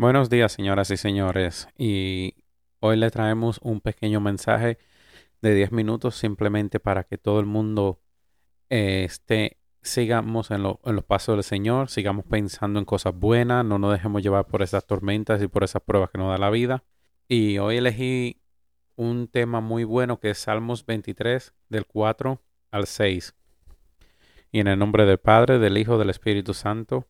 Buenos días, señoras y señores. Y hoy le traemos un pequeño mensaje de 10 minutos simplemente para que todo el mundo eh, esté, sigamos en, en, los pasos del Señor, sigamos pensando en cosas buenas, no nos dejemos llevar por esas tormentas y por esas pruebas que nos da la vida. Y hoy elegí un tema muy bueno que es Salmos 23 del 4 al 6. Y en el nombre del Padre, del Hijo, del Espíritu Santo.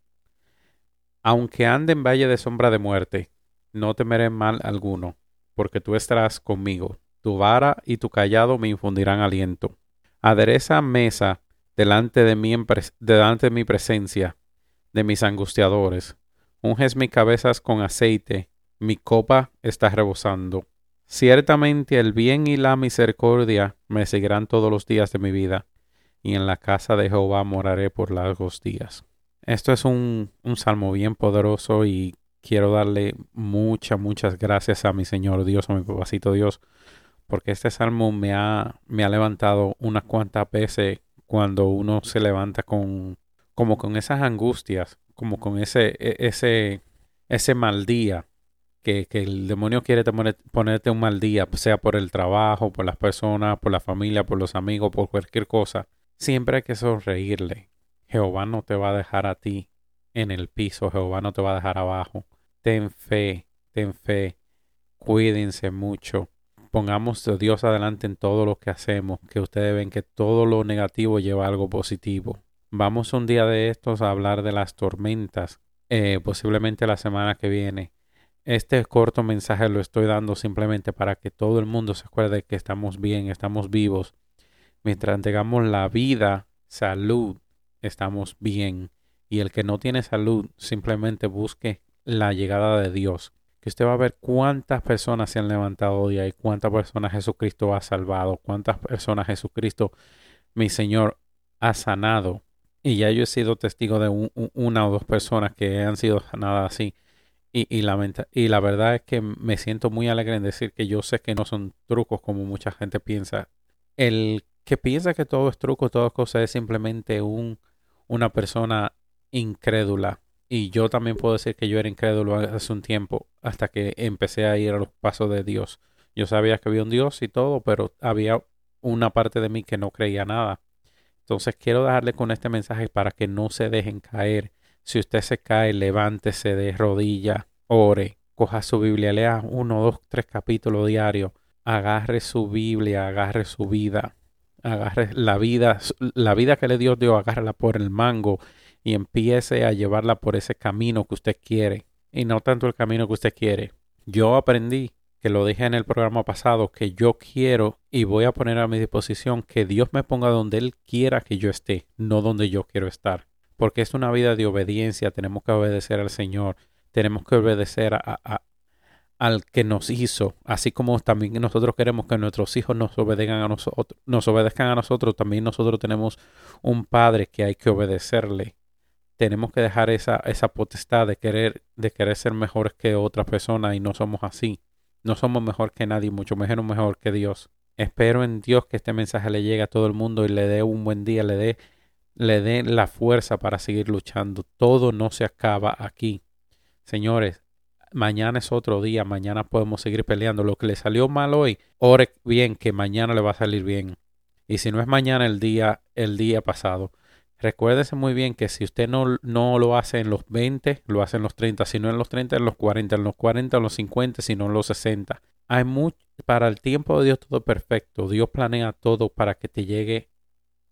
Aunque ande en valle de sombra de muerte, no temeré mal alguno, porque tú estarás conmigo. Tu vara y tu callado me infundirán aliento. Adereza mesa delante de mí, delante de mi presencia, de mis angustiadores. Unges mis cabezas con aceite, mi copa está rebosando. Ciertamente el bien y la misericordia me seguirán todos los días de mi vida, y en la casa de Jehová moraré por largos días. Esto es un, salmo bien poderoso y quiero darle muchas, muchas gracias a mi Señor Dios, a mi papacito Dios, porque este salmo me ha, me ha levantado unas cuantas veces cuando uno se levanta con, como con esas angustias, como con ese, e, ese, ese mal día, que, que el demonio quiere ponerte un mal día, sea por el trabajo, por las personas, por la familia, por los amigos, por cualquier cosa. Siempre hay que sonreírle, Jehová no te va a dejar a ti en el piso, Jehová no te va a dejar abajo. Ten fe, ten fe, cuídense mucho. Pongamos a Dios adelante en todo lo que hacemos, que ustedes ven que todo lo negativo lleva algo positivo. Vamos un día de estos a hablar de las tormentas, eh, posiblemente la semana que viene. Este corto mensaje lo estoy dando simplemente para que todo el mundo se acuerde que estamos bien, estamos vivos. Mientras tengamos la vida, salud estamos bien. Y el que no tiene salud, simplemente busque la llegada de Dios. Que usted va a ver cuántas personas se han levantado hoy y cuántas personas Jesucristo ha salvado, cuántas personas Jesucristo, mi Señor, ha sanado. Y ya yo he sido testigo de una o dos personas que han sido sanadas así. Y, y, y la verdad es que me siento muy alegre en decir que yo sé que no son trucos como mucha gente piensa. El que piensa que todo es truco, todo cosa es simplemente un, una persona incrédula. Y yo también puedo decir que yo era incrédulo hace un tiempo, hasta que empecé a ir a los pasos de Dios. Yo sabía que había un Dios y todo, pero había una parte de mí que no creía nada. Entonces quiero darle con este mensaje para que no se dejen caer. Si usted se cae, levántese de rodilla, ore, coja su Biblia, lea uno, dos, tres capítulos diarios, agarre su Biblia, agarre su vida agarre la vida, la vida que le dio Dios, agárrala por el mango y empiece a llevarla por ese camino que usted quiere y no tanto el camino que usted quiere. Yo aprendí, que lo dije en el programa pasado, que yo quiero y voy a poner a mi disposición que Dios me ponga donde Él quiera que yo esté, no donde yo quiero estar. Porque es una vida de obediencia, tenemos que obedecer al Señor, tenemos que obedecer a, al que nos hizo, así como también nosotros queremos que nuestros hijos nos obedezcan a nosotros, nos obedezcan a nosotros, también nosotros tenemos un padre que hay que obedecerle. Tenemos que dejar esa, esa potestad de querer, de querer ser mejores que otra persona y no somos así. No somos mejor que nadie, mucho menos mejor que Dios. Espero en Dios que este mensaje le llegue a todo el mundo y le dé un buen día, le dé, le dé la fuerza para seguir luchando. Todo no se acaba aquí. Señores, mañana es otro día, mañana podemos seguir peleando. Lo que le salió mal hoy, ore bien que mañana le va a salir bien. Y si no es mañana el día, el día pasado, recuérdese muy bien que si usted no, no lo hace en los 20, lo hace en los 30, si no en los 30, en los 40, en los 40, en los 50, si no en los 60. Hay mucho, para el tiempo de Dios todo perfecto. Dios planea todo para que te llegue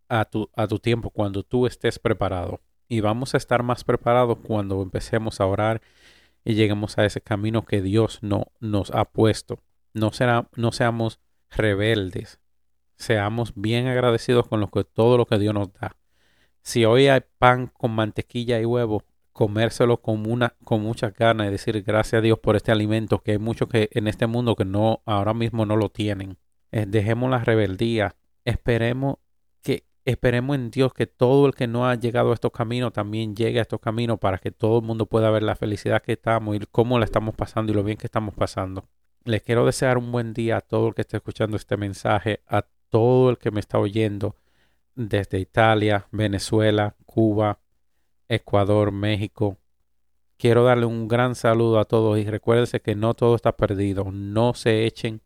a tu, a tu tiempo cuando tú estés preparado. Y vamos a estar más preparados cuando empecemos a orar y lleguemos a ese camino que Dios no, nos ha puesto. No, será, no seamos rebeldes, seamos bien agradecidos con lo que, todo lo que Dios nos da. Si hoy hay pan con mantequilla y huevo, comérselo con, una, con muchas ganas y decir gracias a Dios por este alimento, que hay muchos que en este mundo que no, ahora mismo no lo tienen. Eh, dejemos la rebeldía, esperemos Esperemos en Dios que todo el que no ha llegado a estos caminos también llegue a estos caminos para que todo el mundo pueda ver la felicidad que estamos y cómo la estamos pasando y lo bien que estamos pasando. Les quiero desear un buen día a todo el que esté escuchando este mensaje, a todo el que me está oyendo desde Italia, Venezuela, Cuba, Ecuador, México, quiero darle un gran saludo a todos y recuérdense que no todo está perdido. No se echen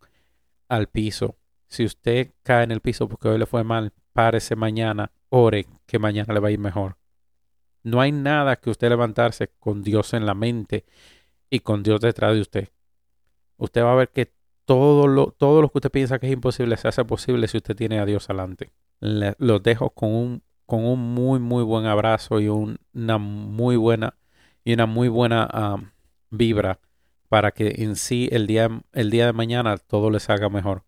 al piso. Si usted cae en el piso porque hoy le fue mal, párese mañana, ore que mañana le va a ir mejor. No hay nada que usted levantarse con Dios en la mente y con Dios detrás de usted. Usted va a ver que todo lo, todo lo que usted piensa que es imposible se hace posible si usted tiene a Dios adelante. los dejo con un, con un muy, muy buen abrazo y una muy buena y una muy buena vibra para que en sí el día, el día de mañana todo les haga mejor.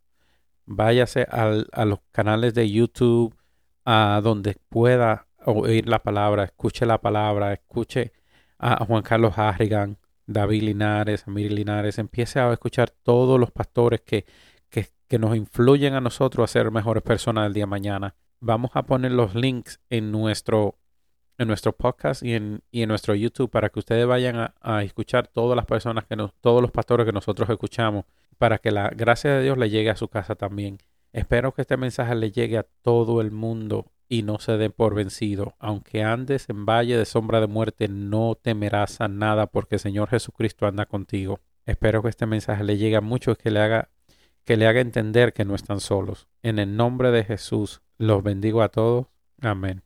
Váyase al, a los canales de YouTube, a donde pueda oír la palabra, escuche la palabra, escuche a Juan Carlos Harrigan, David Linares, Amir Linares, empiece a escuchar todos los pastores que, que, que nos influyen a nosotros a ser mejores personas el día de mañana. Vamos a poner los links en nuestro en nuestro podcast y en, y en nuestro YouTube para que ustedes vayan a, escuchar todas las personas que nos, todos los pastores que nosotros escuchamos, para que la gracia de Dios le llegue a su casa también. Espero que este mensaje le llegue a todo el mundo y no se dé por vencido. Aunque andes en valle de sombra de muerte, no temerás a nada porque el Señor Jesucristo anda contigo. Espero que este mensaje le llegue a muchos que le haga que le haga entender que no están solos. En el nombre de Jesús, los bendigo a todos. Amén.